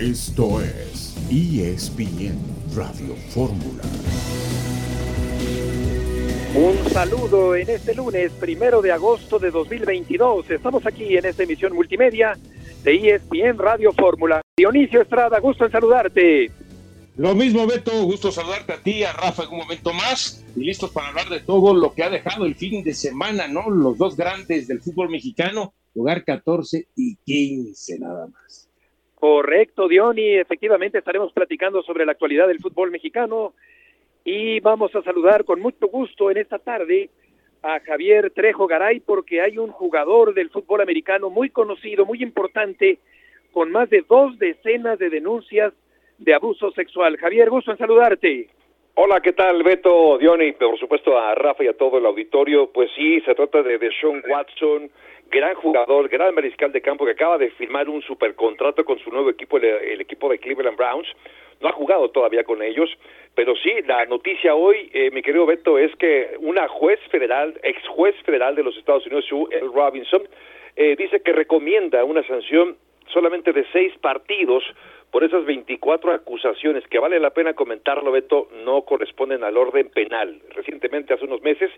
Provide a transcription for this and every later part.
Esto es ESPN Radio Fórmula. Un saludo en este lunes, primero de agosto de 2022. Estamos aquí en esta emisión multimedia de ESPN Radio Fórmula. Dionisio Estrada, gusto en saludarte. Lo mismo, Beto, gusto saludarte a ti, a Rafa en un momento más, y listos para hablar de todo lo que ha dejado el fin de semana, ¿no? Los dos grandes del fútbol mexicano, lugar 14 y 15 nada más. Correcto, Diony. Efectivamente estaremos platicando sobre la actualidad del fútbol mexicano y vamos a saludar con mucho gusto en esta tarde a Javier Trejo Garay porque hay un jugador del fútbol americano muy conocido, muy importante, con más de dos decenas de denuncias de abuso sexual. Javier, gusto en saludarte. Hola, ¿qué tal, Beto, Diony? Por supuesto a Rafa y a todo el auditorio. Pues sí, se trata de Deshaun Watson, gran jugador, gran mariscal de campo que acaba de firmar un supercontrato con su nuevo equipo, el, equipo de Cleveland Browns. No ha jugado todavía con ellos, pero sí, la noticia hoy, eh, mi querido Beto, es que una juez federal, ex juez federal de los Estados Unidos, Sue L. Robinson, eh, dice que recomienda una sanción solamente de seis partidos por esas 24 acusaciones que vale la pena comentarlo, Beto, no corresponden al orden penal. Recientemente, hace unos meses,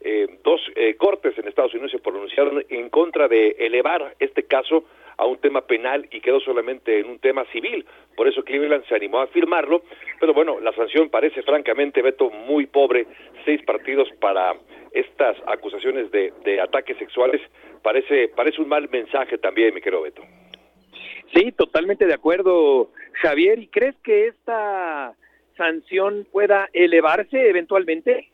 eh, dos eh, cortes Estados Unidos se pronunciaron en contra de elevar este caso a un tema penal y quedó solamente en un tema civil. Por eso Cleveland se animó a firmarlo. Pero bueno, la sanción parece francamente, Beto, muy pobre. Seis partidos para estas acusaciones de, de ataques sexuales. Parece, parece un mal mensaje también, mi querido Beto. Sí, totalmente de acuerdo, Javier. ¿Y crees que esta sanción pueda elevarse eventualmente?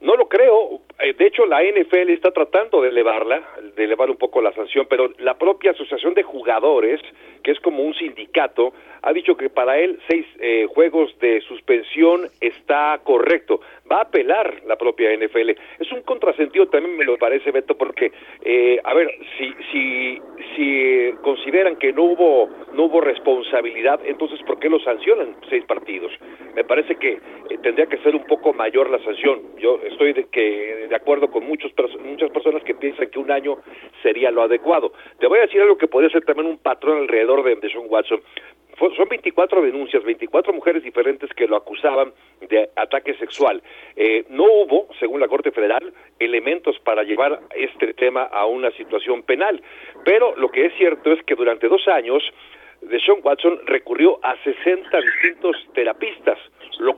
No lo creo. Eh, de hecho, la NFL está tratando de elevarla, de elevar un poco la sanción, pero la propia Asociación de Jugadores, que es como un sindicato, ha dicho que para él seis eh, juegos de suspensión está correcto. Va a apelar la propia NFL. Es un contrasentido también me lo parece, Beto, porque, eh, a ver, si, si, si consideran que no hubo, no hubo responsabilidad, entonces ¿por qué lo sancionan seis partidos? Me parece que tendría que ser un poco mayor la sanción. Yo estoy de, que, de acuerdo con muchos, muchas personas que piensan que un año sería lo adecuado. Te voy a decir algo que podría ser también un patrón alrededor de, de Sean Watson son 24 denuncias, 24 mujeres diferentes que lo acusaban de ataque sexual. Eh, no hubo, según la Corte Federal, elementos para llevar este tema a una situación penal. Pero lo que es cierto es que durante dos años, Deshaun Watson recurrió a 60 distintos terapistas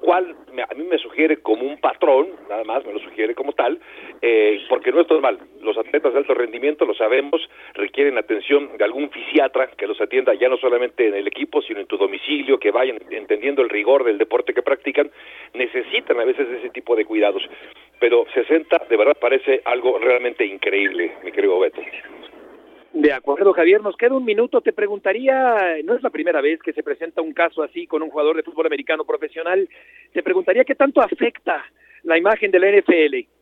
cual a mí me sugiere como un patrón, nada más me lo sugiere como tal, eh, porque no es normal. Los atletas de alto rendimiento, lo sabemos, requieren atención de algún fisiatra que los atienda ya no solamente en el equipo, sino en tu domicilio, que vayan entendiendo el rigor del deporte que practican, necesitan a veces ese tipo de cuidados. Pero 60 de verdad parece algo realmente increíble, mi querido Beto. De acuerdo, Javier, nos queda un minuto. Te preguntaría, no es la primera vez que se presenta un caso así con un jugador de fútbol americano profesional, te preguntaría qué tanto afecta la imagen de la NFL.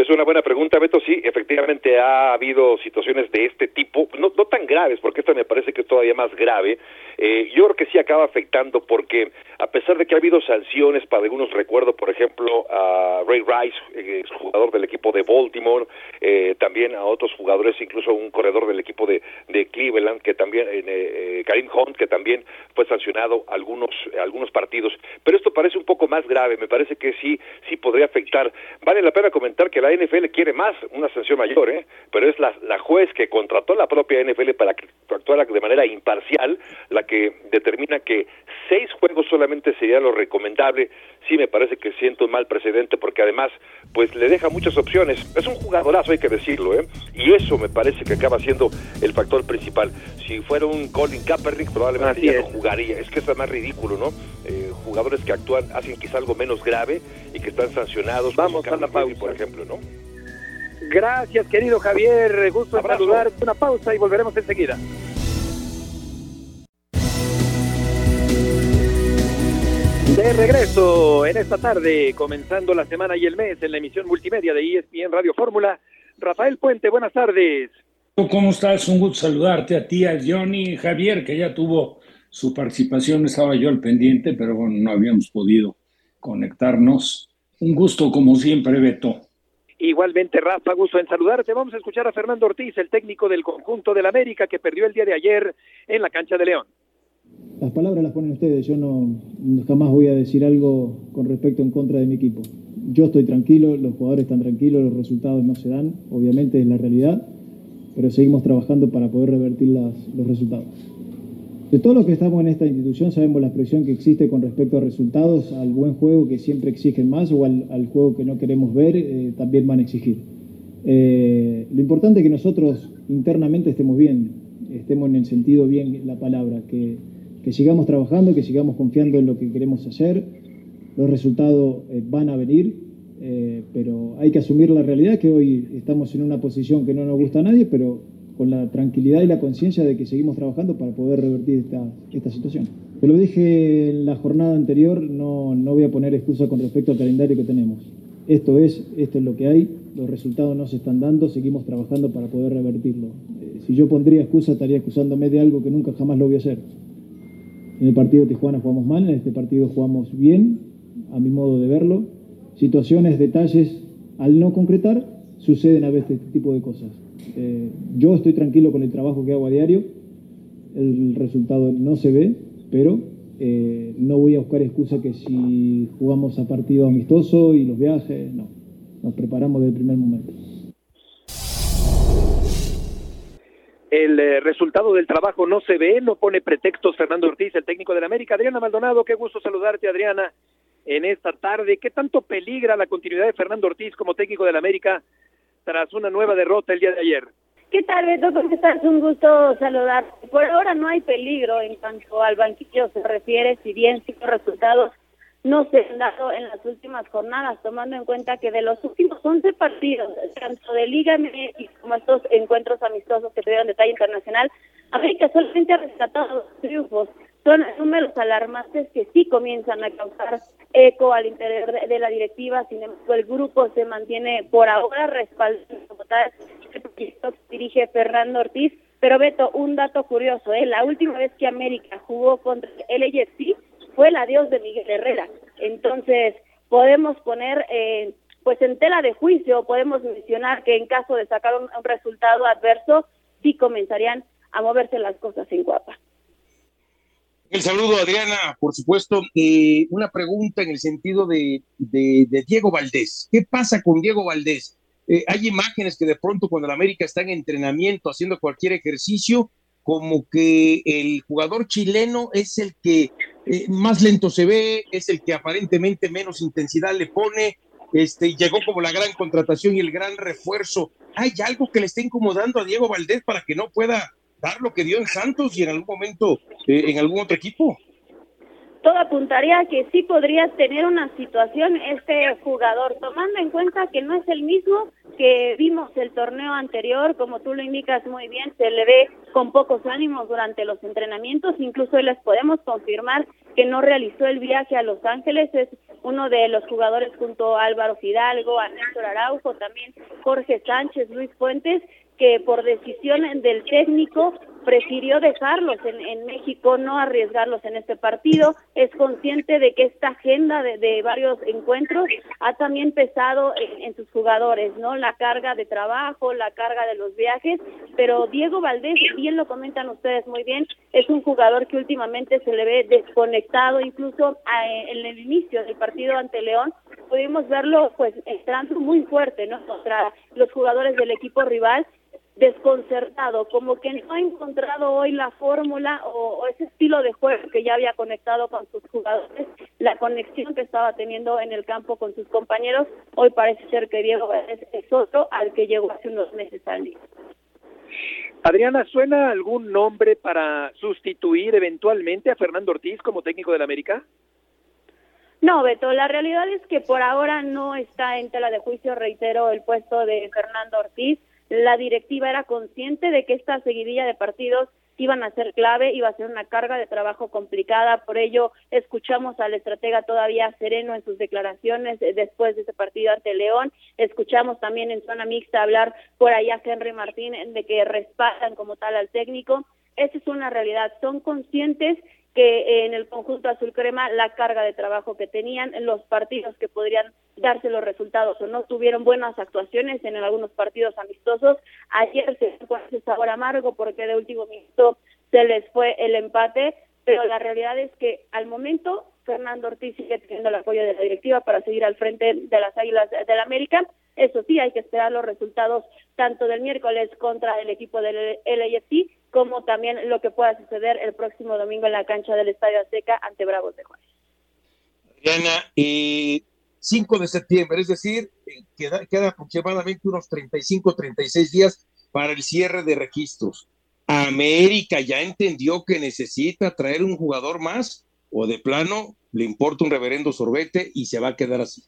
Es una buena pregunta, Beto. Sí, efectivamente ha habido situaciones de este tipo, no, no tan graves, porque esta me parece que es todavía más grave. Eh, yo creo que sí acaba afectando porque, a pesar de que ha habido sanciones para algunos, recuerdo, por ejemplo, a Ray Rice, jugador del equipo de Baltimore, eh, también a otros jugadores, incluso un corredor del equipo de, de Cleveland, que también, eh, eh, Karim Hunt, que también fue sancionado algunos, algunos partidos. Pero esto parece un poco más grave, me parece que sí, sí podría afectar. Vale la pena comentar que la NFL quiere más, una sanción mayor, ¿eh? pero es la, la juez que contrató la propia NFL para que actuara de manera imparcial, la que determina que seis juegos solamente sería lo recomendable. Sí me parece que siento un mal precedente porque además pues le deja muchas opciones. Es un jugadorazo, hay que decirlo, ¿eh? y eso me parece que acaba siendo el factor principal. Si fuera un Colin Kaepernick probablemente ya no jugaría. Es que es más ridículo, ¿no? Eh, jugadores que actúan, hacen quizá algo menos grave y que están sancionados. Vamos a la pausa. Por ejemplo, ¿no? Gracias, querido Javier. Gusto en saludar. Una pausa y volveremos enseguida. De regreso en esta tarde, comenzando la semana y el mes en la emisión multimedia de ESPN Radio Fórmula. Rafael Puente, buenas tardes. ¿Cómo estás? Un gusto saludarte a ti, a Johnny, Javier, que ya tuvo su participación, estaba yo al pendiente, pero bueno, no habíamos podido conectarnos. Un gusto, como siempre, Beto. Igualmente, Rafa, gusto en saludarte. Vamos a escuchar a Fernando Ortiz, el técnico del conjunto del América, que perdió el día de ayer en la cancha de León. Las palabras las ponen ustedes, yo no jamás voy a decir algo con respecto en contra de mi equipo. Yo estoy tranquilo, los jugadores están tranquilos, los resultados no se dan, obviamente es la realidad, pero seguimos trabajando para poder revertir los resultados. De todos los que estamos en esta institución sabemos la presión que existe con respecto a resultados, al buen juego que siempre exigen más o al, juego que no queremos ver, eh, también van a exigir. Eh, lo importante es que nosotros internamente estemos bien, estemos en el sentido bien la palabra, que que sigamos trabajando, que sigamos confiando en lo que queremos hacer. Los resultados eh, van a venir, pero hay que asumir la realidad que hoy estamos en una posición que no nos gusta a nadie, pero con la tranquilidad y la conciencia de que seguimos trabajando para poder revertir esta, esta situación. Te lo dije en la jornada anterior, no, no voy a poner excusa con respecto al calendario que tenemos. Esto es, esto es lo que hay, los resultados no se están dando, seguimos trabajando para poder revertirlo. Eh, si yo pondría excusa, estaría excusándome de algo que nunca jamás lo voy a hacer. En el partido de Tijuana jugamos mal, en este partido jugamos bien, a mi modo de verlo. Situaciones, detalles, al no concretar, suceden a veces este tipo de cosas. Eh, yo estoy tranquilo con el trabajo que hago a diario, el resultado no se ve, pero eh, no voy a buscar excusa que si jugamos a partido amistoso y los viajes, no, nos preparamos desde el primer momento. El eh, resultado del trabajo no se ve, no pone pretextos Fernando Ortiz, el técnico de la América. Adriana Maldonado, qué gusto saludarte, Adriana, en esta tarde. ¿Qué tanto peligra la continuidad de Fernando Ortiz como técnico de la América tras una nueva derrota el día de ayer? ¿Qué tal, Beto? ¿Cómo estás? Un gusto saludarte. Por ahora no hay peligro en cuanto al banquillo se refiere, si bien cinco resultados no se han dado en las últimas jornadas, tomando en cuenta que de los últimos 11 partidos, tanto de Liga MX como estos encuentros amistosos que tuvieron de talla internacional, América solamente ha rescatado dos triunfos. Son números alarmantes que sí comienzan a causar eco al interior de, la directiva, sin embargo el grupo se mantiene por ahora respaldando que dirige Fernando Ortiz. Pero Beto, un dato curioso, ¿eh? la última vez que América jugó contra el LAFC fue el adiós de Miguel Herrera. Entonces, podemos poner eh, pues en tela de juicio, podemos mencionar que en caso de sacar un, resultado adverso, sí comenzarían a moverse las cosas en Guapa. El saludo, Adriana, por supuesto. Eh, una pregunta en el sentido de, Diego Valdés. ¿Qué pasa con Diego Valdés? Eh, hay imágenes que de pronto cuando la América está en entrenamiento, haciendo cualquier ejercicio, como que el jugador chileno es el que eh, más lento se ve, es el que aparentemente menos intensidad le pone, este, llegó como la gran contratación y el gran refuerzo. ¿Hay algo que le esté incomodando a Diego Valdés para que no pueda dar lo que dio en Santos y en algún momento eh, en algún otro equipo? todo apuntaría a que sí podría tener una situación este jugador, tomando en cuenta que no es el mismo que vimos el torneo anterior, como tú lo indicas muy bien, se le ve con pocos ánimos durante los entrenamientos, incluso les podemos confirmar que no realizó el viaje a Los Ángeles, es uno de los jugadores junto a Álvaro Fidalgo, a Néstor Araujo, también Jorge Sánchez, Luis Fuentes, que por decisión del técnico prefirió dejarlos en, México, no arriesgarlos en este partido. Es consciente de que esta agenda de, varios encuentros ha también pesado en, sus jugadores, ¿no? La carga de trabajo, la carga de los viajes, pero Diego Valdés, bien lo comentan ustedes muy bien, es un jugador que últimamente se le ve desconectado, incluso en el inicio del partido ante León, pudimos verlo pues entrando muy fuerte, ¿no? Contra los jugadores del equipo rival desconcertado, como que no ha encontrado hoy la fórmula o, ese estilo de juego que ya había conectado con sus jugadores, la conexión que estaba teniendo en el campo con sus compañeros, hoy parece ser que Diego es, otro al que llegó hace unos meses al día. Adriana, ¿suena algún nombre para sustituir eventualmente a Fernando Ortiz como técnico del América? No, Beto, la realidad es que por ahora no está en tela de juicio, reitero, el puesto de Fernando Ortiz la directiva era consciente de que esta seguidilla de partidos iban a ser clave, iba a ser una carga de trabajo complicada, por ello escuchamos al estratega todavía sereno en sus declaraciones eh, después de ese partido ante León, escuchamos también en zona mixta hablar por allá Henry Martín de que respaldan como tal al técnico, esa es una realidad, son conscientes que en el conjunto azul crema la carga de trabajo que tenían, los partidos que podrían darse los resultados o no tuvieron buenas actuaciones en algunos partidos amistosos. Ayer se fue ese sabor amargo porque de último minuto se les fue el empate, pero la realidad es que al momento Fernando Ortiz sigue teniendo el apoyo de la directiva para seguir al frente de las Águilas del la América. Eso sí, hay que esperar los resultados tanto del miércoles contra el equipo del LAFC como también lo que pueda suceder el próximo domingo en la cancha del Estadio Azteca ante Bravos de Juárez. Adriana, y 5 de septiembre, es decir, eh, queda, queda aproximadamente unos 35, 36 días para el cierre de registros. América ya entendió que necesita traer un jugador más o de plano le importa un reverendo sorbete y se va a quedar así.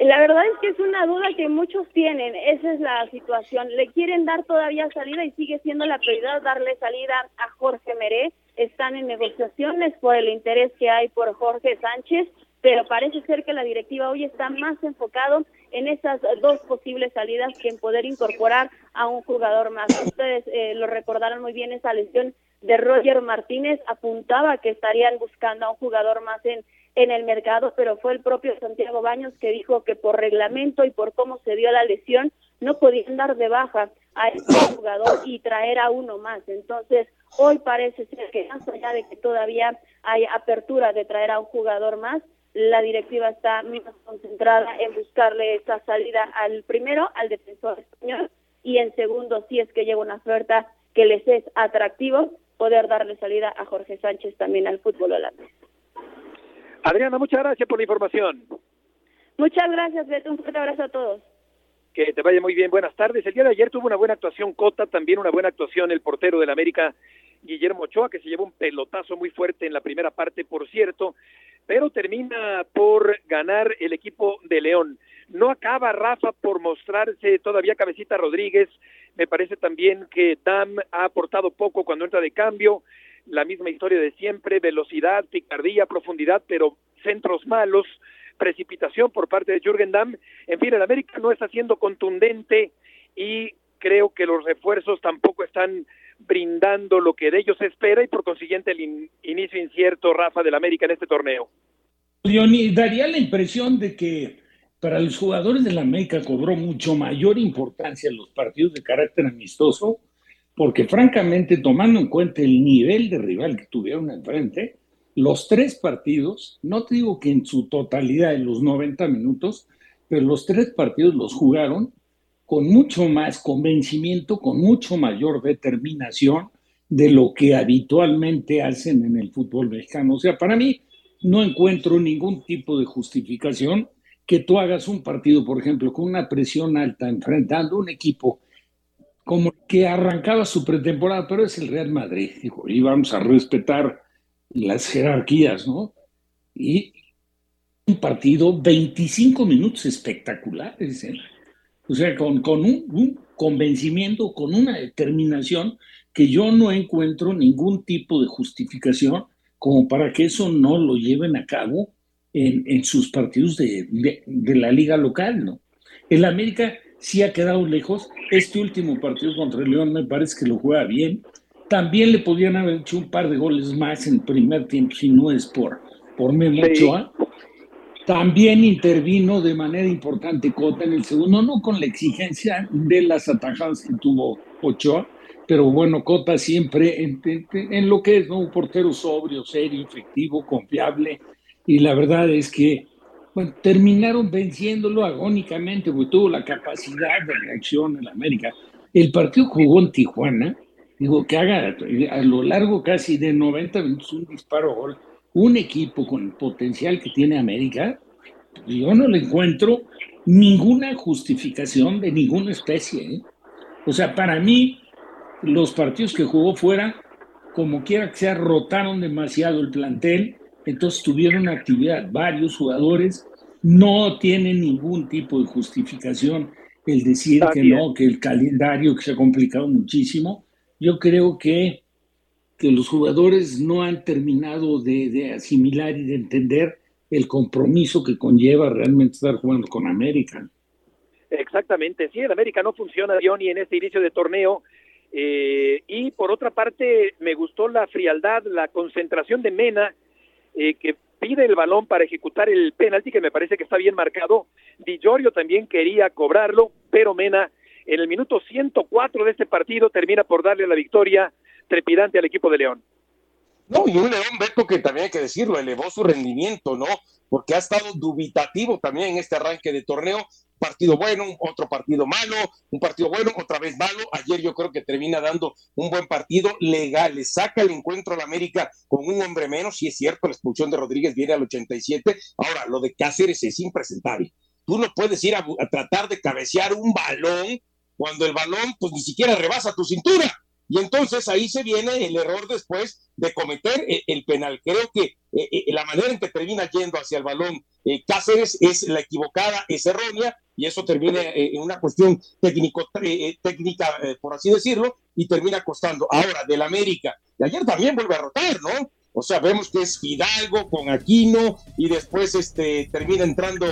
La verdad es que es una duda que muchos tienen, esa es la situación. Le quieren dar todavía salida y sigue siendo la prioridad darle salida a Jorge Meré. Están en negociaciones por el interés que hay por Jorge Sánchez, pero parece ser que la directiva hoy está más enfocado en esas dos posibles salidas que en poder incorporar a un jugador más. Ustedes eh, lo recordaron muy bien, esa lesión de Roger Martínez apuntaba que estarían buscando a un jugador más en en el mercado, pero fue el propio Santiago Baños que dijo que por reglamento y por cómo se dio la lesión no podían dar de baja a este jugador y traer a uno más. Entonces, hoy parece ser que más allá de que todavía hay apertura de traer a un jugador más, la directiva está más concentrada en buscarle esa salida al primero, al defensor español, y en segundo, si es que llega una oferta que les es atractivo, poder darle salida a Jorge Sánchez también al fútbol holandés. Adriana, muchas gracias por la información. Muchas gracias, Beto. Un fuerte abrazo a todos. Que te vaya muy bien. Buenas tardes. El día de ayer tuvo una buena actuación Cota, también una buena actuación el portero del América, Guillermo Ochoa, que se llevó un pelotazo muy fuerte en la primera parte, por cierto, pero termina por ganar el equipo de León. No acaba Rafa por mostrarse todavía Cabecita Rodríguez. Me parece también que Dam ha aportado poco cuando entra de cambio la misma historia de siempre, velocidad, picardía, profundidad, pero centros malos, precipitación por parte de Jürgen Damm. En fin, el América no está siendo contundente y creo que los refuerzos tampoco están brindando lo que de ellos se espera y por consiguiente el inicio incierto, Rafa, del América en este torneo. Leoni, daría la impresión de que para los jugadores del América cobró mucho mayor importancia los partidos de carácter amistoso porque francamente, tomando en cuenta el nivel de rival que tuvieron enfrente, los tres partidos, no te digo que en su totalidad en los 90 minutos, pero los tres partidos los jugaron con mucho más convencimiento, con mucho mayor determinación de lo que habitualmente hacen en el fútbol mexicano. O sea, para mí no encuentro ningún tipo de justificación que tú hagas un partido, por ejemplo, con una presión alta, enfrentando un equipo como que arrancaba su pretemporada, pero es el Real Madrid, dijo, y vamos a respetar las jerarquías, ¿no? Y un partido, 25 minutos espectaculares, ¿eh? O sea, con, con un, convencimiento, con una determinación que yo no encuentro ningún tipo de justificación como para que eso no lo lleven a cabo en, en sus partidos de, de, de la liga local, ¿no? El América sí ha quedado lejos. Este último partido contra el León me parece que lo juega bien. También le podían haber hecho un par de goles más en el primer tiempo, si no es por, por Memo Ochoa. También intervino de manera importante Cota en el segundo, no con la exigencia de las atajadas que tuvo Ochoa, pero bueno, Cota siempre en, en, en lo que es ¿no? un portero sobrio, serio, efectivo, confiable, y la verdad es que bueno, terminaron venciéndolo agónicamente, porque tuvo la capacidad de reacción en América. El partido jugó en Tijuana, digo, que haga a lo largo casi de 90 minutos un disparo gol, un equipo con el potencial que tiene América, yo no le encuentro ninguna justificación de ninguna especie. ¿eh? O sea, para mí, los partidos que jugó fuera, como quiera que sea, rotaron demasiado el plantel, entonces tuvieron actividad varios jugadores, no tienen ningún tipo de justificación el decir Está que bien. no, que el calendario que se ha complicado muchísimo. Yo creo que, que los jugadores no han terminado de, de, asimilar y de entender el compromiso que conlleva realmente estar jugando con América. Exactamente, sí, el América no funciona, Johnny, en este inicio de torneo. Eh, y por otra parte, me gustó la frialdad, la concentración de Mena, eh, que pide el balón para ejecutar el penalti, que me parece que está bien marcado. Di Giorgio también quería cobrarlo, pero Mena en el minuto 104 de este partido termina por darle la victoria trepidante al equipo de León. No, y un León Beto que también hay que decirlo, elevó su rendimiento, ¿no? Porque ha estado dubitativo también en este arranque de torneo. Partido bueno, otro partido malo, un partido bueno, otra vez malo. Ayer yo creo que termina dando un buen partido legal. Le saca el encuentro al América con un hombre menos. Si es cierto, la expulsión de Rodríguez viene al 87. Ahora, lo de Cáceres es impresentable. Tú no puedes ir a, a tratar de cabecear un balón cuando el balón pues ni siquiera rebasa tu cintura. Y entonces ahí se viene el error después de cometer el, penal. Creo que eh, eh, la manera en que termina yendo hacia el balón eh, Cáceres es la equivocada, es errónea, y eso termina en una cuestión técnico, técnica, por así decirlo, y termina costando. Ahora, del América, y ayer también vuelve a rotar, ¿no? O sea, vemos que es Fidalgo con Aquino y después este, termina entrando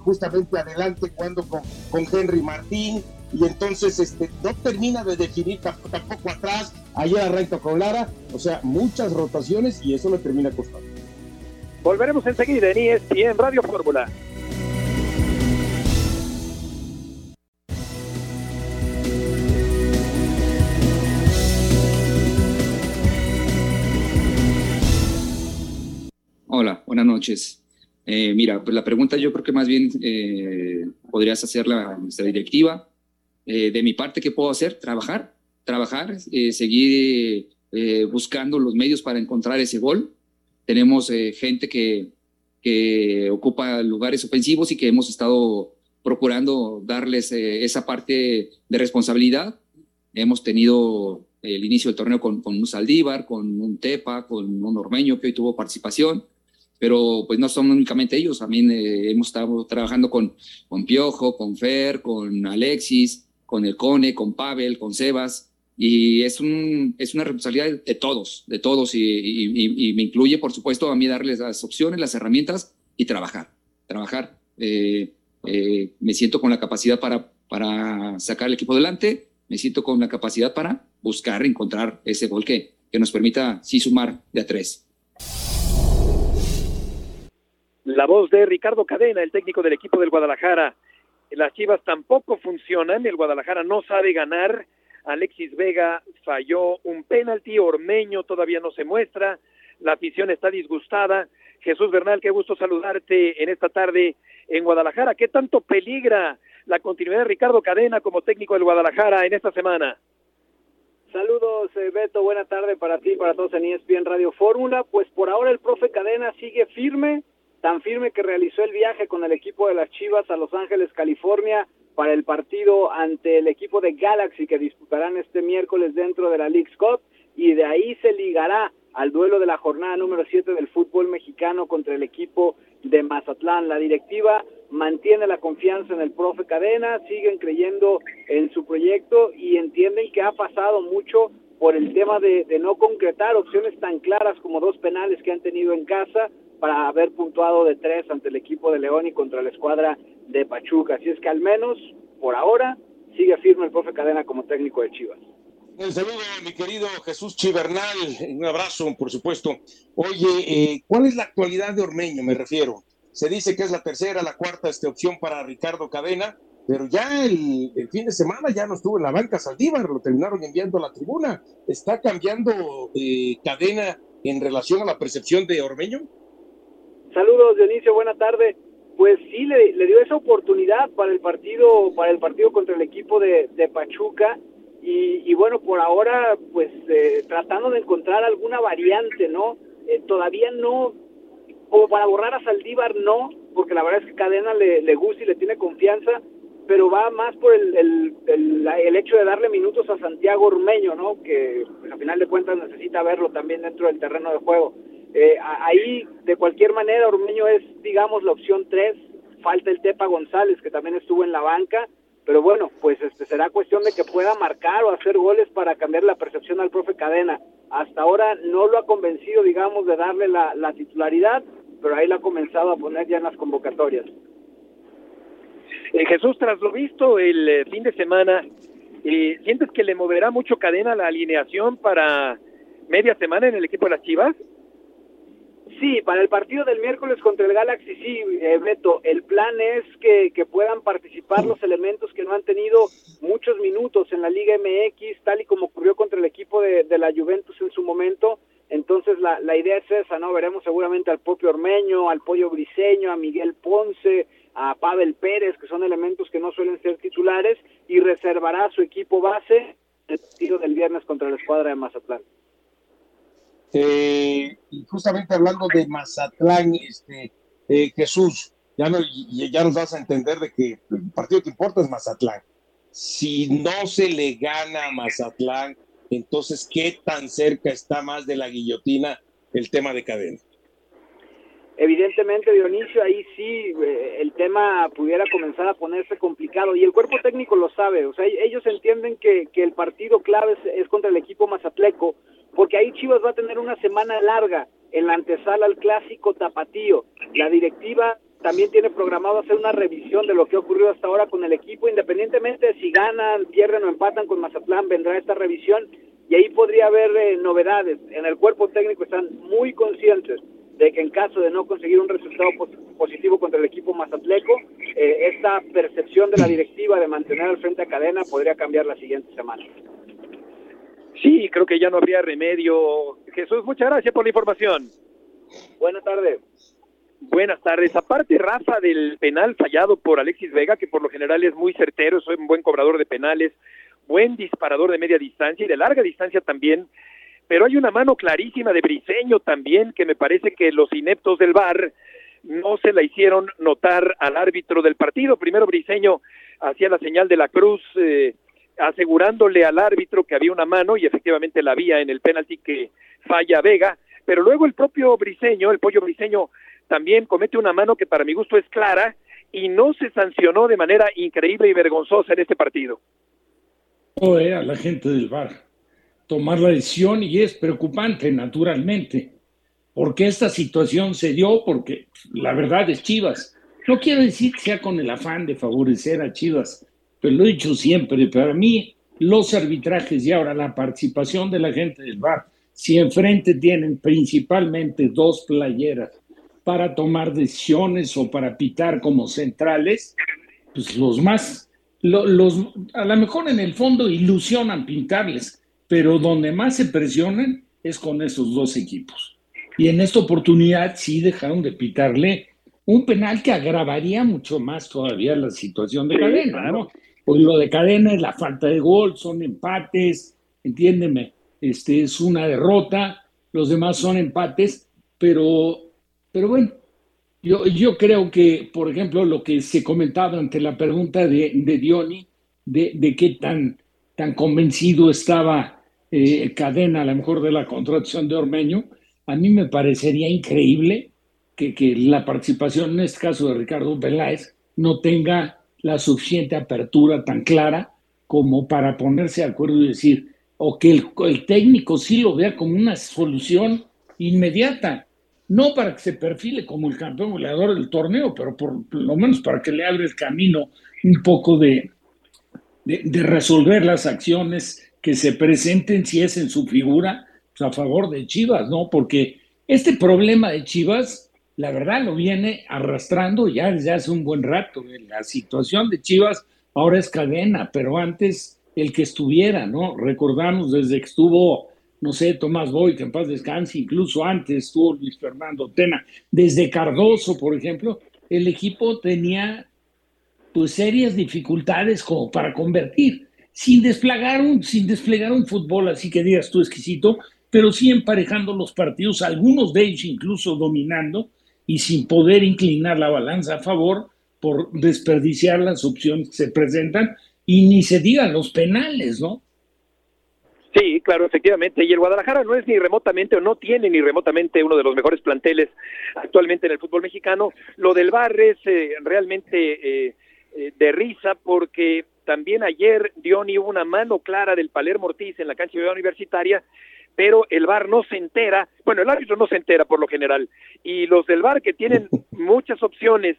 justamente adelante cuando con Henry Martín y entonces este, no termina de definir tampoco, atrás, ayer arranca con Lara, o sea, muchas rotaciones y eso le termina costando. Volveremos enseguida en ESPN Radio Fórmula. Hola, buenas noches. Eh, mira, pues la pregunta yo creo que más bien eh, podrías hacerla a nuestra directiva eh, de mi parte, ¿qué puedo hacer? Trabajar, trabajar, eh, seguir eh, buscando los medios para encontrar ese gol. Tenemos gente que, que ocupa lugares ofensivos y que hemos estado procurando darles esa parte de responsabilidad. Hemos tenido el inicio del torneo con, con un Saldívar, con un Tepa, con un Ormeño que hoy tuvo participación pero pues no son únicamente ellos, también hemos estado trabajando con, con Piojo, con Fer, con Alexis, con el Cone, con Pavel, con Sebas, y es, un, es una responsabilidad de todos, de todos, y, me incluye, por supuesto, a mí darles las opciones, las herramientas y trabajar, trabajar. Eh, eh, me siento con la capacidad para, para sacar el equipo adelante, me siento con la capacidad para buscar, encontrar ese gol que, que nos permita sí sumar de a tres. La voz de Ricardo Cadena, el técnico del equipo del Guadalajara las Chivas tampoco funcionan, el Guadalajara no sabe ganar, Alexis Vega falló un penalti, Ormeño todavía no se muestra, la afición está disgustada. Jesús Bernal, qué gusto saludarte en esta tarde en Guadalajara. ¿Qué tanto peligra la continuidad de Ricardo Cadena como técnico del Guadalajara en esta semana? Saludos, eh, Beto. Buena tarde para ti, para todos en ESPN Radio Fórmula. Pues por ahora el profe Cadena sigue firme, tan firme que realizó el viaje con el equipo de las Chivas a Los Ángeles, California, para el partido ante el equipo de Galaxy que disputarán este miércoles dentro de la League Cup y de ahí se ligará al duelo de la jornada número 7 del fútbol mexicano contra el equipo de Mazatlán. La directiva mantiene la confianza en el profe Cadena, siguen creyendo en su proyecto y entienden que ha pasado mucho por el tema de, de no concretar opciones tan claras como dos penales que han tenido en casa, para haber puntuado de tres ante el equipo de León y contra la escuadra de Pachuca. Así es que al menos por ahora sigue firme el profe Cadena como técnico de Chivas. Un saludo, mi querido Jesús Chivernal. Un abrazo, por supuesto. Oye, eh, ¿cuál es la actualidad de Ormeño? Me refiero. Se dice que es la tercera, la cuarta este, opción para Ricardo Cadena, pero ya el, fin de semana ya no estuvo en la banca Saldívar, lo terminaron enviando a la tribuna. ¿Está cambiando eh, Cadena en relación a la percepción de Ormeño? Saludos Dionisio, buena tarde. Pues sí, le, dio esa oportunidad para el partido, para el partido contra el equipo de, Pachuca y, bueno, por ahora pues eh, tratando de encontrar alguna variante, ¿no? Eh, todavía no, como para borrar a Saldívar no, porque la verdad es que Cadena le, le gusta y le tiene confianza, pero va más por el, el, el, hecho de darle minutos a Santiago Ormeño, ¿no? Que pues, a final de cuentas necesita verlo también dentro del terreno de juego. Eh, ahí, de cualquier manera, Ormeño es, digamos, la opción 3. Falta el Tepa González, que también estuvo en la banca. Pero bueno, pues este será cuestión de que pueda marcar o hacer goles para cambiar la percepción al profe Cadena. Hasta ahora no lo ha convencido, digamos, de darle la, titularidad, pero ahí lo ha comenzado a poner ya en las convocatorias. Eh, Jesús, tras lo visto el eh, fin de semana, eh, ¿sientes que le moverá mucho cadena la alineación para media semana en el equipo de las Chivas? Sí, para el partido del miércoles contra el Galaxy, sí, eh, Beto. El plan es que, que, puedan participar los elementos que no han tenido muchos minutos en la Liga MX, tal y como ocurrió contra el equipo de, de la Juventus en su momento. Entonces la, la idea es esa, ¿no? Veremos seguramente al propio Ormeño, al Pollo Briseño, a Miguel Ponce, a Pavel Pérez, que son elementos que no suelen ser titulares, y reservará su equipo base el partido del viernes contra la escuadra de Mazatlán. Eh, y justamente hablando de Mazatlán, este, eh, Jesús, ya, no, ya nos vas a entender de que el partido que importa es Mazatlán. Si no se le gana a Mazatlán, entonces, ¿qué tan cerca está más de la guillotina el tema de cadena? Evidentemente, Dionisio, ahí sí eh, el tema pudiera comenzar a ponerse complicado y el cuerpo técnico lo sabe, o sea, ellos entienden que, que el partido clave es, contra el equipo mazatleco, porque ahí Chivas va a tener una semana larga en la antesala al clásico tapatío. La directiva también tiene programado hacer una revisión de lo que ha ocurrido hasta ahora con el equipo, independientemente de si ganan, pierden o empatan con Mazatlán, vendrá esta revisión y ahí podría haber eh, novedades. En el cuerpo técnico están muy conscientes de que en caso de no conseguir un resultado positivo contra el equipo mazatleco, eh, esta percepción de la directiva de mantener al frente a cadena podría cambiar la siguiente semana. Sí, creo que ya no habría remedio. Jesús, muchas gracias por la información. Buenas tardes. Buenas tardes. Aparte, Rafa, del penal fallado por Alexis Vega, que por lo general es muy certero, soy un buen cobrador de penales, buen disparador de media distancia y de larga distancia también, pero hay una mano clarísima de Briseño también, que me parece que los ineptos del VAR no se la hicieron notar al árbitro del partido. Primero Briseño hacía la señal de la cruz, eh, asegurándole al árbitro que había una mano y efectivamente la había en el penalti que falla Vega, pero luego el propio Briseño, el pollo Briseño, también comete una mano que para mi gusto es clara y no se sancionó de manera increíble y vergonzosa en este partido. O era la gente del bar tomar la decisión y es preocupante, naturalmente, porque esta situación se dio porque la verdad es Chivas. No quiero decir que sea con el afán de favorecer a Chivas, pero lo he dicho siempre, para mí los arbitrajes y ahora la participación de la gente del bar, si enfrente tienen principalmente dos playeras para tomar decisiones o para pitar como centrales, pues los más, los, a lo mejor en el fondo ilusionan pintarles, pero donde más se presionan es con esos dos equipos. Y en esta oportunidad sí dejaron de pitarle un penal que agravaría mucho más todavía la situación de cadena, ¿no? Pues lo de cadena es la falta de gol, son empates, entiéndeme, este es una derrota, los demás son empates, pero pero bueno, yo, yo creo que, por ejemplo, lo que se comentaba ante la pregunta de, de Diony, de, de, qué tan, tan convencido estaba eh, Cadena, a lo mejor, de la contratación de Ormeño, a mí me parecería increíble que, que la participación, en este caso de Ricardo Peláez, no tenga la suficiente apertura tan clara como para ponerse de acuerdo y decir, o que el, el técnico sí lo vea como una solución inmediata. No para que se perfile como el campeón goleador del torneo, pero por lo menos para que le abre el camino un poco de, de, resolver las acciones que se presenten si es en su figura pues, a favor de Chivas, ¿no? Porque este problema de Chivas, la verdad, lo viene arrastrando ya desde hace un buen rato. La situación de Chivas ahora es cadena, pero antes el que estuviera, ¿no? Recordamos desde que estuvo no sé, Tomás Boy, que en paz descanse, incluso antes estuvo Luis Fernando Tena, desde Cardoso, por ejemplo, el equipo tenía pues serias dificultades como para convertir, sin desplegar un, sin desplegar un fútbol así que digas tú exquisito, pero sí emparejando los partidos, algunos de ellos incluso dominando y sin poder inclinar la balanza a favor por desperdiciar las opciones que se presentan y ni se digan los penales, ¿no? Sí, claro, efectivamente. Y el Guadalajara no es ni remotamente o no tiene ni remotamente uno de los mejores planteles actualmente en el fútbol mexicano. Lo del Bar es eh, realmente eh, eh, de risa porque también ayer dio ni una mano clara del Palermo Ortiz en la cancha universitaria, pero el VAR no se entera, bueno, el árbitro no se entera por lo general, y los del VAR que tienen muchas opciones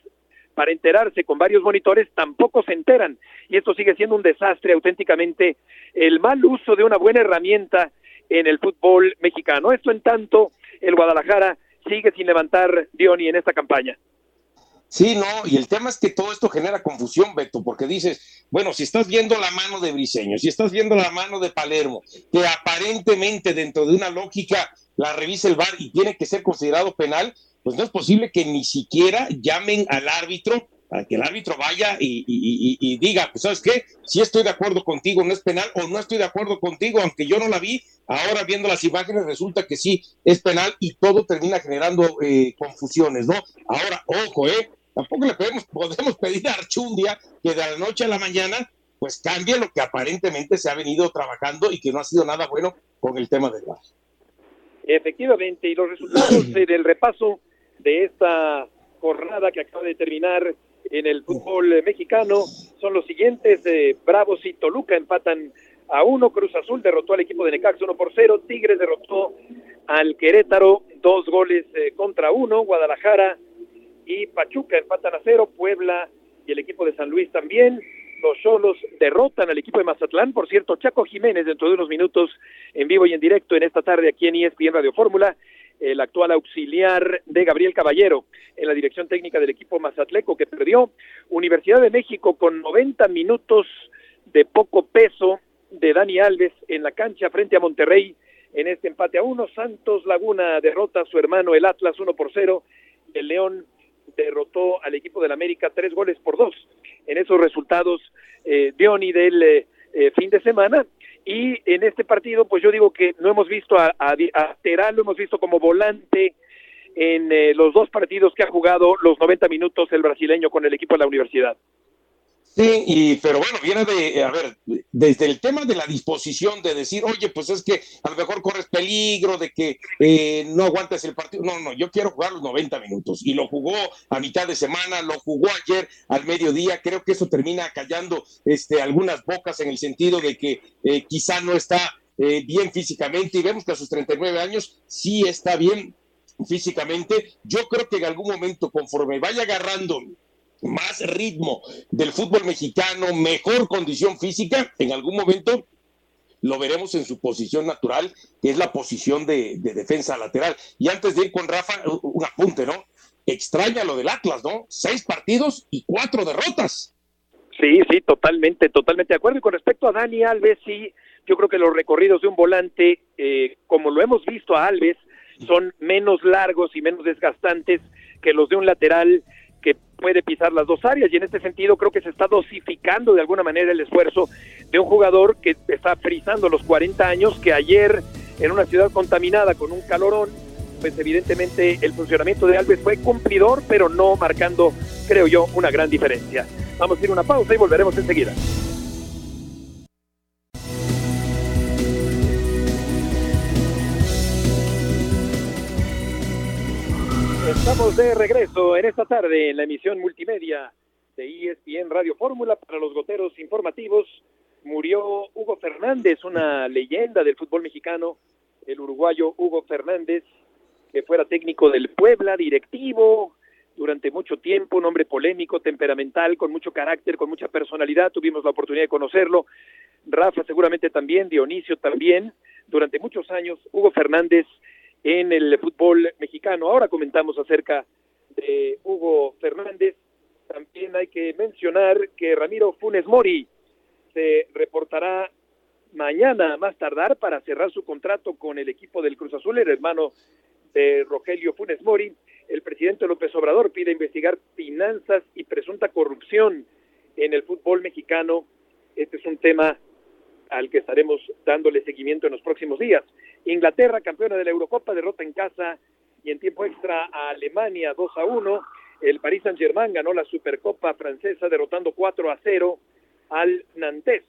para enterarse con varios monitores tampoco se enteran y esto sigue siendo un desastre auténticamente el mal uso de una buena herramienta en el fútbol mexicano. Esto en tanto el Guadalajara sigue sin levantar Dioni en esta campaña. Sí, no, y el tema es que todo esto genera confusión, Beto, porque dices, bueno, si estás viendo la mano de Briseño, si estás viendo la mano de Palermo, que aparentemente dentro de una lógica la revisa el VAR y tiene que ser considerado penal, pues no es posible que ni siquiera llamen al árbitro para que el árbitro vaya y, diga, pues sabes qué, si estoy de acuerdo contigo, no es penal, o no estoy de acuerdo contigo, aunque yo no la vi, ahora viendo las imágenes resulta que sí es penal y todo termina generando eh, confusiones, ¿no? Ahora, ojo, ¿eh? Tampoco le podemos, podemos pedir a Archundia que de la noche a la mañana pues cambie lo que aparentemente se ha venido trabajando y que no ha sido nada bueno con el tema del VAR. Efectivamente, y los resultados del repaso de esta jornada que acaba de terminar en el fútbol mexicano son los siguientes. Eh, Bravos y Toluca empatan a uno. Cruz Azul derrotó al equipo de Necaxa uno por cero. Tigres derrotó al Querétaro dos goles eh, contra uno. Guadalajara y Pachuca empatan a cero. Puebla y el equipo de San Luis también. Los solos derrotan al equipo de Mazatlán. Por cierto, Chaco Jiménez dentro de unos minutos en vivo y en directo en esta tarde aquí en ESPN Radio Fórmula el actual auxiliar de Gabriel Caballero en la dirección técnica del equipo Mazatleco que perdió. Universidad de México con 90 minutos de poco peso de Dani Alves en la cancha frente a Monterrey en este empate a uno. Santos Laguna derrota a su hermano el Atlas uno por cero. El León derrotó al equipo del América tres goles por dos. En esos resultados, eh, Diony del eh, eh, fin de semana y en este partido, pues yo digo que no hemos visto a, a, Terán, lo hemos visto como volante en eh, los dos partidos que ha jugado los 90 minutos el brasileño con el equipo de la universidad. Sí, y, pero bueno, viene de, a ver, desde el tema de la disposición de decir, oye, pues es que a lo mejor corres peligro de que eh, no aguantes el partido. No, no, yo quiero jugar los 90 minutos. Y lo jugó a mitad de semana, lo jugó ayer al mediodía. Creo que eso termina callando este, algunas bocas en el sentido de que eh, quizá no está eh, bien físicamente. Y vemos que a sus 39 años sí está bien físicamente. Yo creo que en algún momento, conforme vaya agarrando más ritmo del fútbol mexicano, mejor condición física, en algún momento lo veremos en su posición natural, que es la posición de, defensa lateral. Y antes de ir con Rafa, un apunte, ¿no? Extraña lo del Atlas, ¿no? Seis partidos y cuatro derrotas. Sí, sí, totalmente, totalmente de acuerdo. Y con respecto a Dani Alves, sí, yo creo que los recorridos de un volante, eh, como lo hemos visto a Alves, son menos largos y menos desgastantes que los de un lateral puede pisar las dos áreas y en este sentido creo que se está dosificando de alguna manera el esfuerzo de un jugador que está frizando los 40 años que ayer en una ciudad contaminada con un calorón pues evidentemente el funcionamiento de Alves fue cumplidor pero no marcando creo yo una gran diferencia. Vamos a ir a una pausa y volveremos enseguida. Estamos de regreso en esta tarde en la emisión multimedia de ESPN Radio Fórmula para los goteros informativos. Murió Hugo Fernández, una leyenda del fútbol mexicano, el uruguayo Hugo Fernández, que fuera técnico del Puebla, directivo durante mucho tiempo, un hombre polémico, temperamental, con mucho carácter, con mucha personalidad. Tuvimos la oportunidad de conocerlo. Rafa seguramente también, Dionisio también. Durante muchos años, Hugo Fernández en el fútbol mexicano. Ahora comentamos acerca de Hugo Fernández. También hay que mencionar que Ramiro Funes Mori se reportará mañana más tardar para cerrar su contrato con el equipo del Cruz Azul, el hermano de Rogelio Funes Mori. El presidente López Obrador pide investigar finanzas y presunta corrupción en el fútbol mexicano. Este es un tema al que estaremos dándole seguimiento en los próximos días. Inglaterra, campeona de la Eurocopa, derrota en casa y en tiempo extra a Alemania 2 a 1. El Paris Saint-Germain ganó la Supercopa francesa derrotando 4 a 0 al Nantes.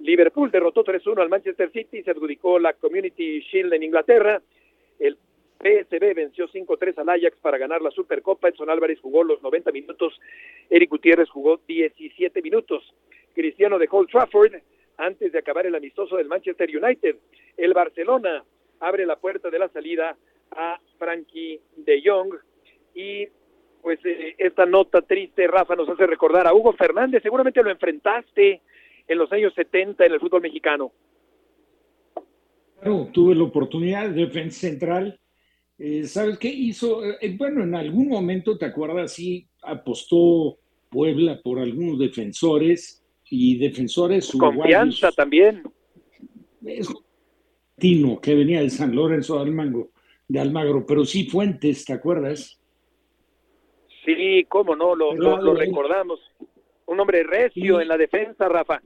Liverpool derrotó 3-1 al Manchester City, se adjudicó la Community Shield en Inglaterra. El PSB venció 5-3 al Ajax para ganar la Supercopa. Edson Álvarez jugó los 90 minutos. Eric Gutiérrez jugó 17 minutos. Cristiano de Old Trafford antes de acabar el amistoso del Manchester United. El Barcelona abre la puerta de la salida a Frankie de Jong y pues eh, esta nota triste, Rafa, nos hace recordar a Hugo Fernández, seguramente lo enfrentaste en los años 70 en el fútbol mexicano. Claro, tuve la oportunidad de defensa central Eh, ¿Sabes qué hizo? Eh, bueno, en algún momento, ¿te acuerdas? Sí, apostó Puebla por algunos defensores y defensores Confianza también. Es Tino, que venía de San Lorenzo de Almagro, de Almagro, pero sí Fuentes, ¿te acuerdas? Sí, cómo no, lo, lo, recordamos. Un hombre recio en la defensa, Rafa.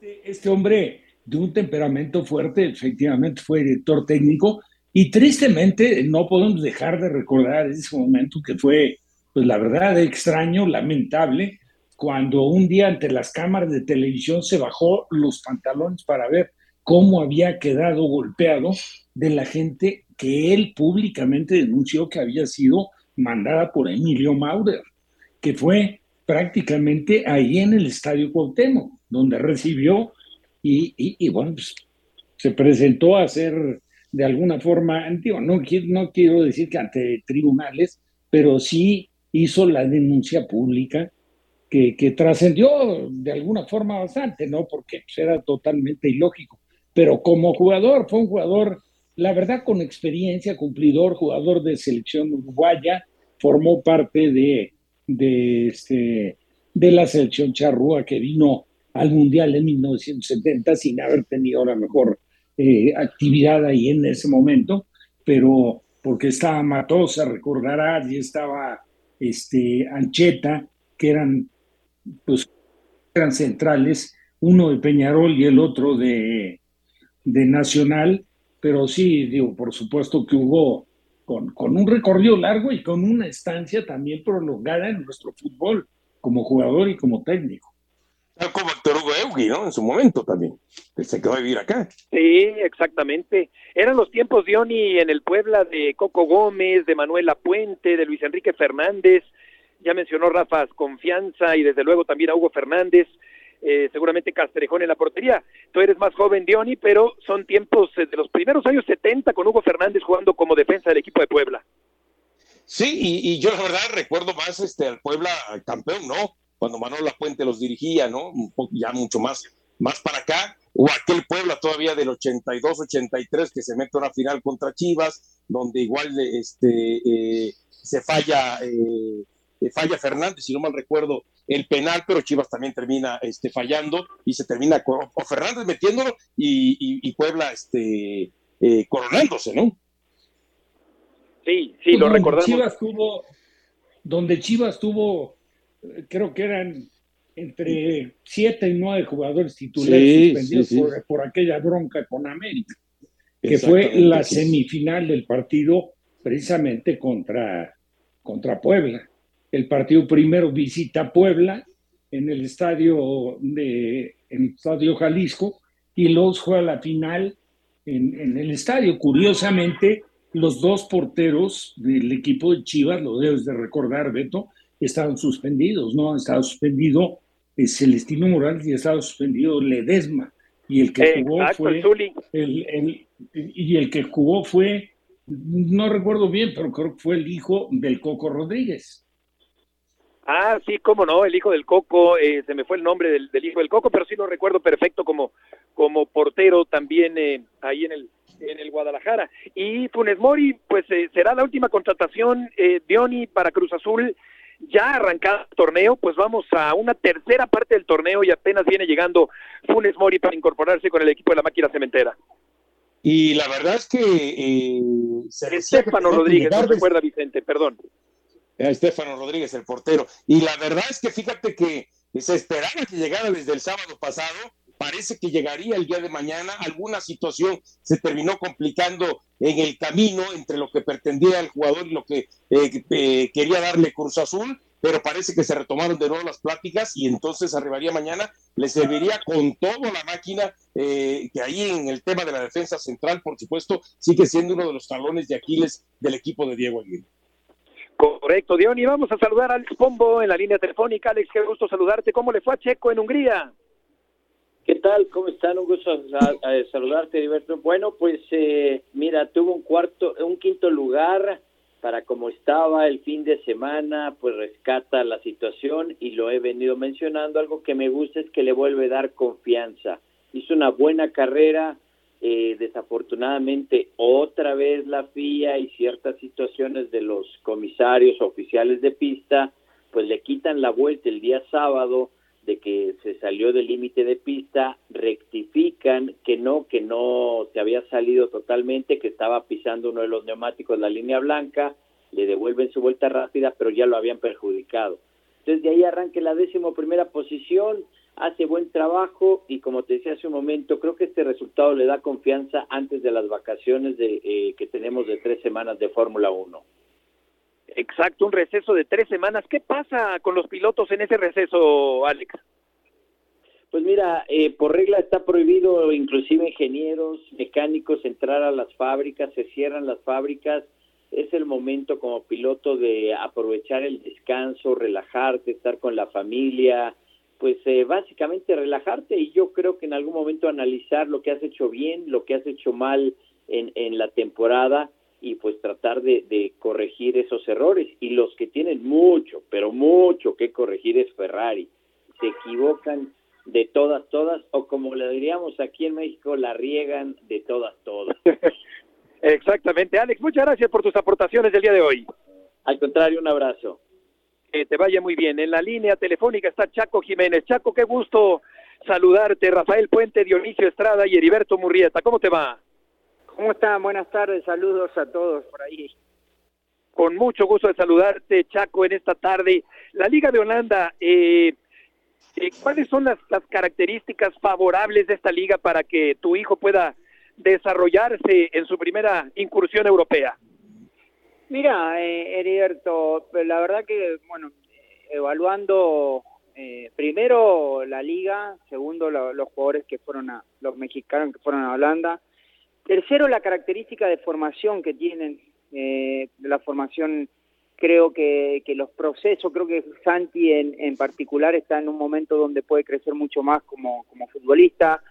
Este, este, hombre de un temperamento fuerte, efectivamente fue director técnico, y tristemente no podemos dejar de recordar ese momento que fue, pues la verdad, extraño, lamentable, cuando un día ante las cámaras de televisión se bajó los pantalones para ver cómo había quedado golpeado de la gente que él públicamente denunció que había sido mandada por Emilio Maurer, que fue prácticamente ahí en el Estadio Cuauhtémoc, donde recibió y, bueno, pues, se presentó a ser de alguna forma, digo, no, no quiero decir que ante tribunales, pero sí hizo la denuncia pública que, trascendió de alguna forma bastante, ¿no? Porque pues, era totalmente ilógico. Pero como jugador, fue un jugador, la verdad, con experiencia, cumplidor, jugador de selección uruguaya, formó parte de, de, este, de la selección charrúa que vino al Mundial en 1970 sin haber tenido la mejor eh, actividad ahí en ese momento, pero porque estaba Matosa, recordarás, y estaba este, Ancheta, que eran, pues, eran centrales, uno de Peñarol y el otro de, de Nacional, pero sí, digo, por supuesto que hubo con, con, un recorrido largo y con una estancia también prolongada en nuestro fútbol, como jugador y como técnico como Héctor Hugo Eugui, ¿no? En su momento también, que se quedó a vivir acá. Sí, exactamente. Eran los tiempos de Oni en el Puebla de Coco Gómez, de Manuela Puente, de Luis Enrique Fernández. Ya mencionó Rafa Confianza y desde luego también a Hugo Fernández. Eh, seguramente Castrejón en la portería. Tú eres más joven, Diony, pero son tiempos eh, de los primeros años 70 con Hugo Fernández jugando como defensa del equipo de Puebla. Sí, y, yo la verdad recuerdo más este al Puebla campeón, ¿no? cuando Manuel Puente los dirigía, ¿no? Un poco, ya mucho más, más para acá, o aquel Puebla todavía del 82-83 que se mete a una final contra Chivas, donde igual este, eh, se falla, eh, falla Fernández, si no mal recuerdo, el penal, pero Chivas también termina este, fallando y se termina con o Fernández metiéndolo y, Puebla este, eh, coronándose, ¿no? Sí, sí, lo recordamos. Chivas tuvo, donde Chivas tuvo creo que eran entre siete y nueve jugadores titulares suspendidos Por, aquella bronca con América, que fue la semifinal del partido precisamente contra, contra Puebla. El partido primero visita Puebla en el estadio de en el estadio Jalisco y los juega la final en, en el estadio. Curiosamente, los dos porteros del equipo de Chivas, lo debes de recordar, Beto, estaban suspendidos, ¿no? Estaba suspendido eh, Celestino Morales y estaba suspendido Ledesma. Y el que jugó fue. El, y el que jugó fue, no recuerdo bien, pero creo que fue el hijo del Coco Rodríguez. Ah, sí, cómo no, el hijo del Coco, eh, se me fue el nombre del, hijo del Coco, pero sí lo recuerdo perfecto como, como portero también eh, ahí en el, en el Guadalajara. Y Funes Mori, pues será la última contratación, eh, Diony, para Cruz Azul ya arrancado el torneo, pues vamos a una tercera parte del torneo y apenas viene llegando Funes Mori para incorporarse con el equipo de la máquina cementera. Y la verdad es que... Eh, Estefano Rodríguez, no recuerda Vicente, perdón. Estefano Rodríguez, el portero. Y la verdad es que fíjate que se esperaba que llegara desde el sábado pasado, parece que llegaría el día de mañana. Alguna situación se terminó complicando en el camino entre lo que pretendía el jugador y lo que eh, eh, quería darle Cruz Azul, pero parece que se retomaron de nuevo las pláticas y entonces arribaría mañana. Le serviría con todo la máquina, eh, que ahí en el tema de la defensa central, por supuesto, sigue siendo uno de los talones de Aquiles del equipo de Diego Aguirre. Correcto, Dion, y vamos a saludar a Alex Pombo en la línea telefónica. Alex, qué gusto saludarte. ¿Cómo le fue a Checo en Hungría? ¿Qué tal? ¿Cómo están? Un gusto saludarte, Heriberto. Bueno, pues eh, mira, tuvo un cuarto, un quinto lugar para como estaba el fin de semana, pues rescata la situación y lo he venido mencionando. Algo que me gusta es que le vuelve a dar confianza. Hizo una buena carrera, eh, desafortunadamente otra vez la FIA y ciertas situaciones de los comisarios oficiales de pista pues le quitan la vuelta el día sábado de que se salió del límite de pista, rectifican que no, que no se había salido totalmente, que estaba pisando uno de los neumáticos la línea blanca, le devuelven su vuelta rápida, pero ya lo habían perjudicado. Entonces de ahí arranque la décimo primera posición, hace buen trabajo y como te decía hace un momento, creo que este resultado le da confianza antes de las vacaciones de, eh, que tenemos de tres semanas de Fórmula 1. Exacto, un receso de tres semanas. ¿Qué pasa con los pilotos en ese receso, Alex? Pues mira, eh, por regla está prohibido inclusive ingenieros, mecánicos entrar a las fábricas, se cierran las fábricas, es el momento como piloto de aprovechar el descanso, relajarte, estar con la familia, pues eh, básicamente relajarte y yo creo que en algún momento analizar lo que has hecho bien, lo que has hecho mal en, en la temporada y pues tratar de, de, corregir esos errores. Y los que tienen mucho, pero mucho que corregir es Ferrari. Se equivocan de todas, todas, o como le diríamos aquí en México, la riegan de todas, todas. Exactamente. Alex, muchas gracias por tus aportaciones del día de hoy. Al contrario, un abrazo. Que te vaya muy bien. En la línea telefónica está Chaco Jiménez. Chaco, qué gusto saludarte. Rafael Puente, Dionisio Estrada y Heriberto Murrieta. ¿Cómo te va? ¿Cómo están? Buenas tardes, saludos a todos por ahí. Con mucho gusto de saludarte, Chaco, en esta tarde. La Liga de Holanda, eh, eh, ¿cuáles son las, las, características favorables de esta liga para que tu hijo pueda desarrollarse en su primera incursión europea? Mira, eh, Heriberto, la verdad que, bueno, evaluando eh, primero la liga, segundo lo, los jugadores que fueron a, los mexicanos que fueron a Holanda, Tercero, la característica de formación que tienen, eh, la formación, creo que, que, los procesos, creo que Santi en, en, particular está en un momento donde puede crecer mucho más como, como futbolista,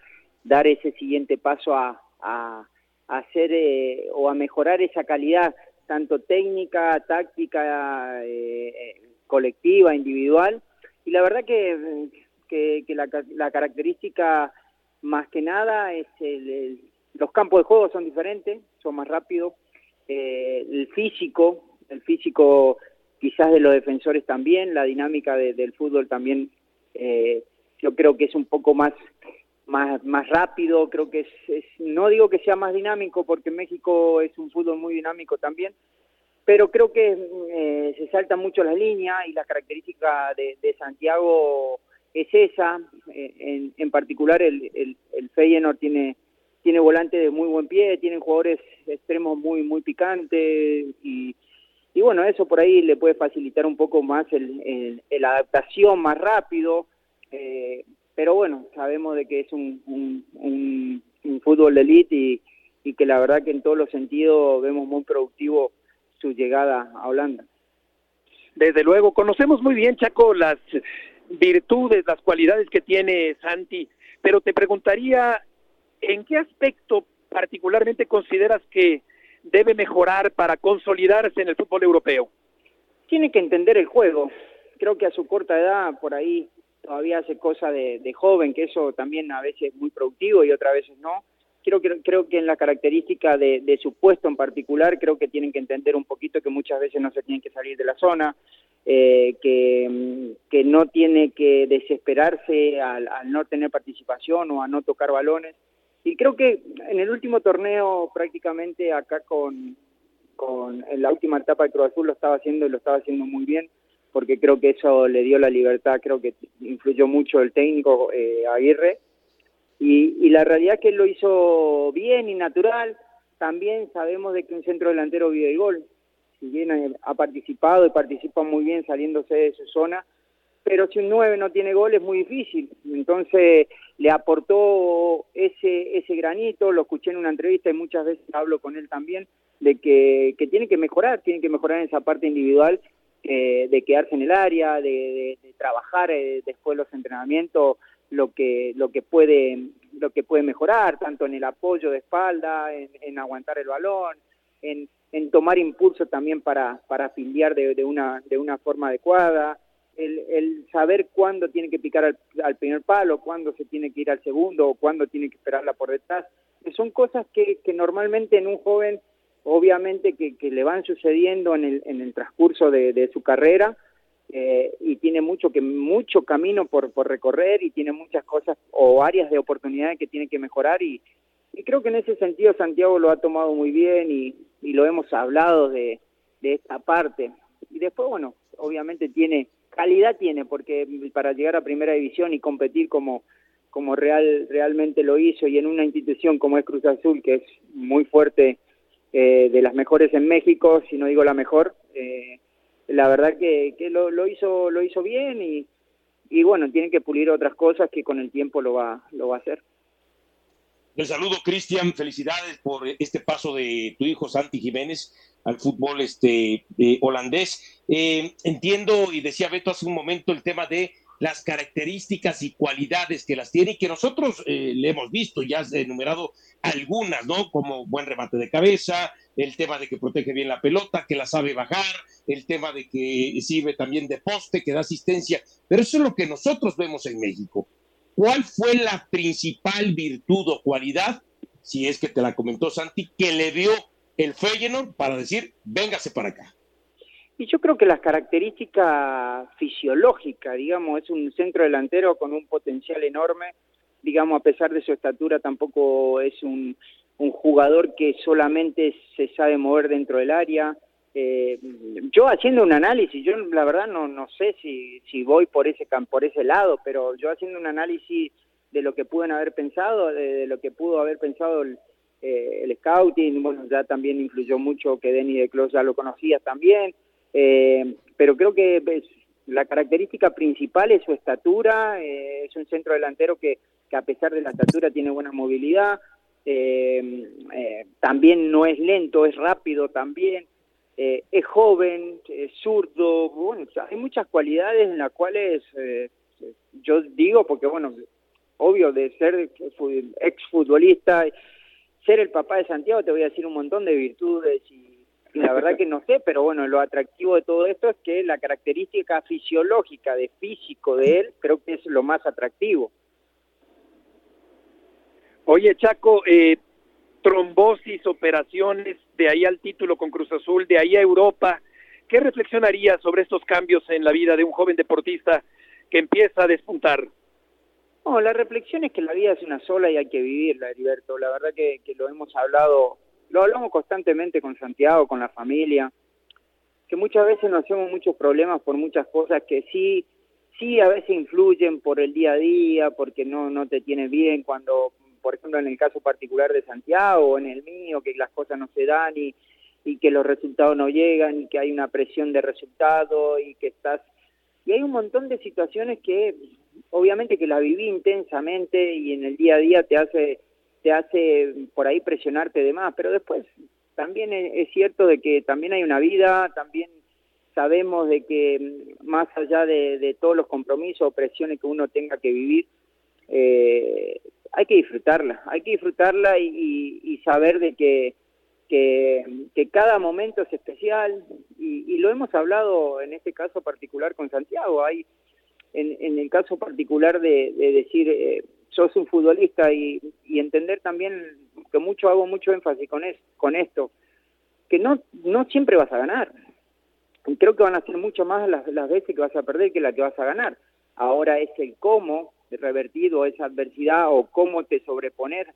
dar ese siguiente paso a, a, a hacer eh, o a mejorar esa calidad, tanto técnica, táctica, eh, colectiva, individual. Y la verdad que, que, la, la, característica más que nada es el, el los campos de juego son diferentes, son más rápidos, eh, el físico, el físico quizás de los defensores también, la dinámica de, del fútbol también, eh, yo creo que es un poco más más, más rápido, creo que es, es, no digo que sea más dinámico, porque México es un fútbol muy dinámico también, pero creo que eh, se salta mucho las líneas y la característica de, de Santiago es esa, eh, en, en particular el, el, el Feyenoord tiene tiene volante de muy buen pie, tienen jugadores extremos muy muy picantes y, y bueno, eso por ahí le puede facilitar un poco más el, el, el adaptación más rápido, eh, pero bueno, sabemos de que es un, un, un, un fútbol de elite y, y que la verdad que en todos los sentidos vemos muy productivo su llegada a Holanda. Desde luego, conocemos muy bien, Chaco, las virtudes, las cualidades que tiene Santi, pero te preguntaría ¿en qué aspecto particularmente consideras que debe mejorar para consolidarse en el fútbol europeo? Tiene que entender el juego. Creo que a su corta edad, por ahí, todavía hace cosas de, de, joven, que eso también a veces es muy productivo y otras veces no. Creo, creo, creo que en la característica de, de, su puesto en particular, creo que tienen que entender un poquito que muchas veces no se tienen que salir de la zona, eh, que, que no tiene que desesperarse al, al no tener participación o a no tocar balones y creo que en el último torneo prácticamente acá con, con en la última etapa de Cruz Azul lo estaba haciendo y lo estaba haciendo muy bien porque creo que eso le dio la libertad, creo que influyó mucho el técnico eh, Aguirre. Y, la realidad es que él lo hizo bien y natural, también sabemos de que un centro delantero vive el gol, si bien ha participado y participa muy bien saliéndose de su zona, pero si un 9 no tiene gol es muy difícil. Entonces le aportó ese, ese granito, lo escuché en una entrevista y muchas veces hablo con él también, de que, que tiene que mejorar, tiene que mejorar en esa parte individual, eh, de quedarse en el área, de, de, de trabajar eh, después de los entrenamientos, lo que, lo que puede lo que puede mejorar, tanto en el apoyo de espalda, en, aguantar el balón, en, tomar impulso también para, para afiliar de, de, una, de una forma adecuada, el, el, saber cuándo tiene que picar al, al, primer palo, cuándo se tiene que ir al segundo o cuándo tiene que esperarla por detrás. son cosas que, que normalmente en un joven, obviamente que, que le van sucediendo en el, en el transcurso de, de su carrera, eh, y tiene mucho que mucho camino por, por recorrer y tiene muchas cosas o áreas de oportunidades que tiene que mejorar y, y creo que en ese sentido Santiago lo ha tomado muy bien y, y lo hemos hablado de, de esta parte. Y después bueno obviamente tiene calidad tiene porque para llegar a primera división y competir como como real realmente lo hizo y en una institución como es Cruz Azul que es muy fuerte eh, de las mejores en México si no digo la mejor eh, la verdad que, que lo, lo, hizo lo hizo bien y, y bueno, tiene que pulir otras cosas que con el tiempo lo va, lo va a hacer. El saludo, Cristian. Felicidades por este paso de tu hijo Santi Jiménez al fútbol este, eh, holandés. Eh, entiendo, y decía Beto hace un momento, el tema de las características y cualidades que las tiene y que nosotros eh, le hemos visto, ya has enumerado algunas, ¿no? Como buen remate de cabeza, el tema de que protege bien la pelota, que la sabe bajar, el tema de que sirve también de poste, que da asistencia, pero eso es lo que nosotros vemos en México. ¿Cuál fue la principal virtud o cualidad, si es que te la comentó Santi, que le dio el Feyenoord para decir, véngase para acá? Y yo creo que las características fisiológicas, digamos, es un centro delantero con un potencial enorme, digamos, a pesar de su estatura, tampoco es un, un jugador que solamente se sabe mover dentro del área. Eh, yo haciendo un análisis, yo la verdad no, no sé si, si voy por ese, por ese lado, pero yo haciendo un análisis de lo que pueden haber pensado, de, lo que pudo haber pensado el, eh, el scouting, bueno, ya también influyó mucho que Denny de Clos ya lo conocías también, eh, pero creo que la característica principal es su estatura, eh, es un centro delantero que, a pesar de la estatura tiene buena movilidad, eh, eh también no es lento, es rápido también, es joven, es zurdo, bueno, hay muchas cualidades en las cuales yo digo, porque bueno, obvio de ser ex futbolista, ser el papá de Santiago, te voy a decir un montón de virtudes y la verdad que no sé, pero bueno, lo atractivo de todo esto es que la característica fisiológica de físico de él creo que es lo más atractivo. Oye, Chaco, eh, trombosis, operaciones, de ahí al título con Cruz Azul, de ahí a Europa, ¿qué reflexionaría sobre estos cambios en la vida de un joven deportista que empieza a despuntar? No, la reflexión es que la vida es una sola y hay que vivirla, Heriberto. La verdad que, que lo hemos hablado lo hablamos constantemente con Santiago, con la familia, que muchas veces nos hacemos muchos problemas por muchas cosas que sí, sí a veces influyen por el día a día, porque no, no te tiene bien cuando, por ejemplo, en el caso particular de Santiago o en el mío, que las cosas no se dan y, y que los resultados no llegan y que hay una presión de resultado y que estás... Y hay un montón de situaciones que obviamente que la viví intensamente y en el día a día te hace te hace por ahí presionarte de más, pero después también es cierto de que también hay una vida, también sabemos de que mm, más allá de, todos los compromisos o presiones que uno tenga que vivir, eh, hay que disfrutarla, hay que disfrutarla y, y, saber de que, que, que, cada momento es especial y, y, lo hemos hablado en este caso particular con Santiago, hay en, en el caso particular de, de decir... Eh, sos un futbolista y, y entender también que mucho hago mucho énfasis con, es, con esto, que no, no siempre vas a ganar. Y creo que van a ser mucho más las, las veces que vas a perder que las que vas a ganar. Ahora es el cómo revertido esa adversidad o cómo te sobreponer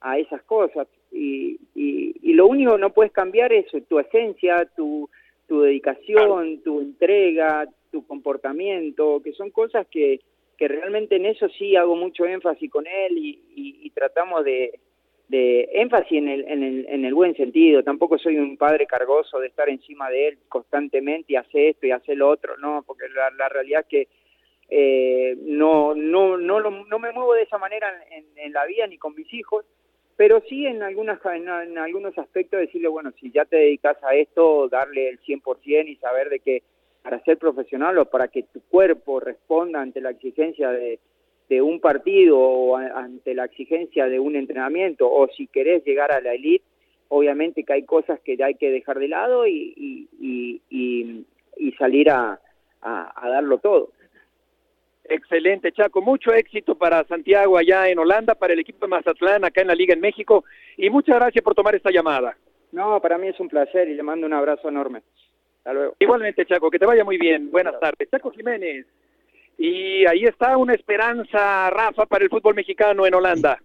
a esas cosas. Y, y, y lo único que no puedes cambiar es tu esencia, tu, tu dedicación, tu entrega, tu comportamiento, que son cosas que, que realmente en eso sí hago mucho énfasis con él y, y, y tratamos de, de énfasis en el, en, el, en el buen sentido. Tampoco soy un padre cargoso de estar encima de él constantemente y hacer esto y hacer lo otro, no, porque la, la realidad es que eh, no, no, no, no me muevo de esa manera en, en, la vida ni con mis hijos, pero sí en, algunas, en, en algunos aspectos decirle, bueno, si ya te dedicas a esto, darle el 100% y saber de que para ser profesional o para que tu cuerpo responda ante la exigencia de, de un partido o a, ante la exigencia de un entrenamiento o si querés llegar a la elite, obviamente que hay cosas que hay que dejar de lado y, y, y, y salir a, a, a, darlo todo. Excelente, Chaco. Mucho éxito para Santiago allá en Holanda, para el equipo de Mazatlán acá en la Liga en México. Y muchas gracias por tomar esta llamada. No, para mí es un placer y le mando un abrazo enorme. Hasta luego. Igualmente, Chaco, que te vaya muy bien. Buenas tardes. Chaco Jiménez. Y ahí está una esperanza, Rafa, para el fútbol mexicano en Holanda.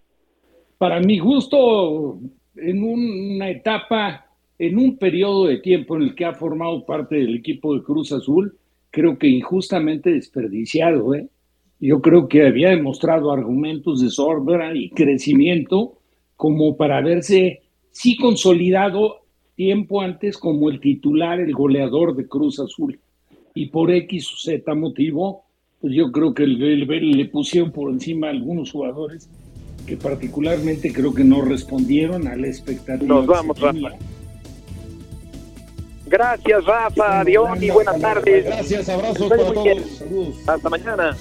Para mi gusto, en una etapa, en un periodo de tiempo en el que ha formado parte del equipo de Cruz Azul, creo que injustamente desperdiciado, ¿eh? yo creo que había demostrado argumentos de sobra y crecimiento como para verse sí consolidado tiempo antes como el titular, el goleador de Cruz Azul. Y por X o Z motivo, pues yo creo que el, le pusieron por encima a algunos jugadores que particularmente creo que no respondieron a la expectativa. Nos vamos, Rafa. Gracias, Rafa, Dion, y buenas tardes. Gracias, abrazos para todos. Hasta mañana.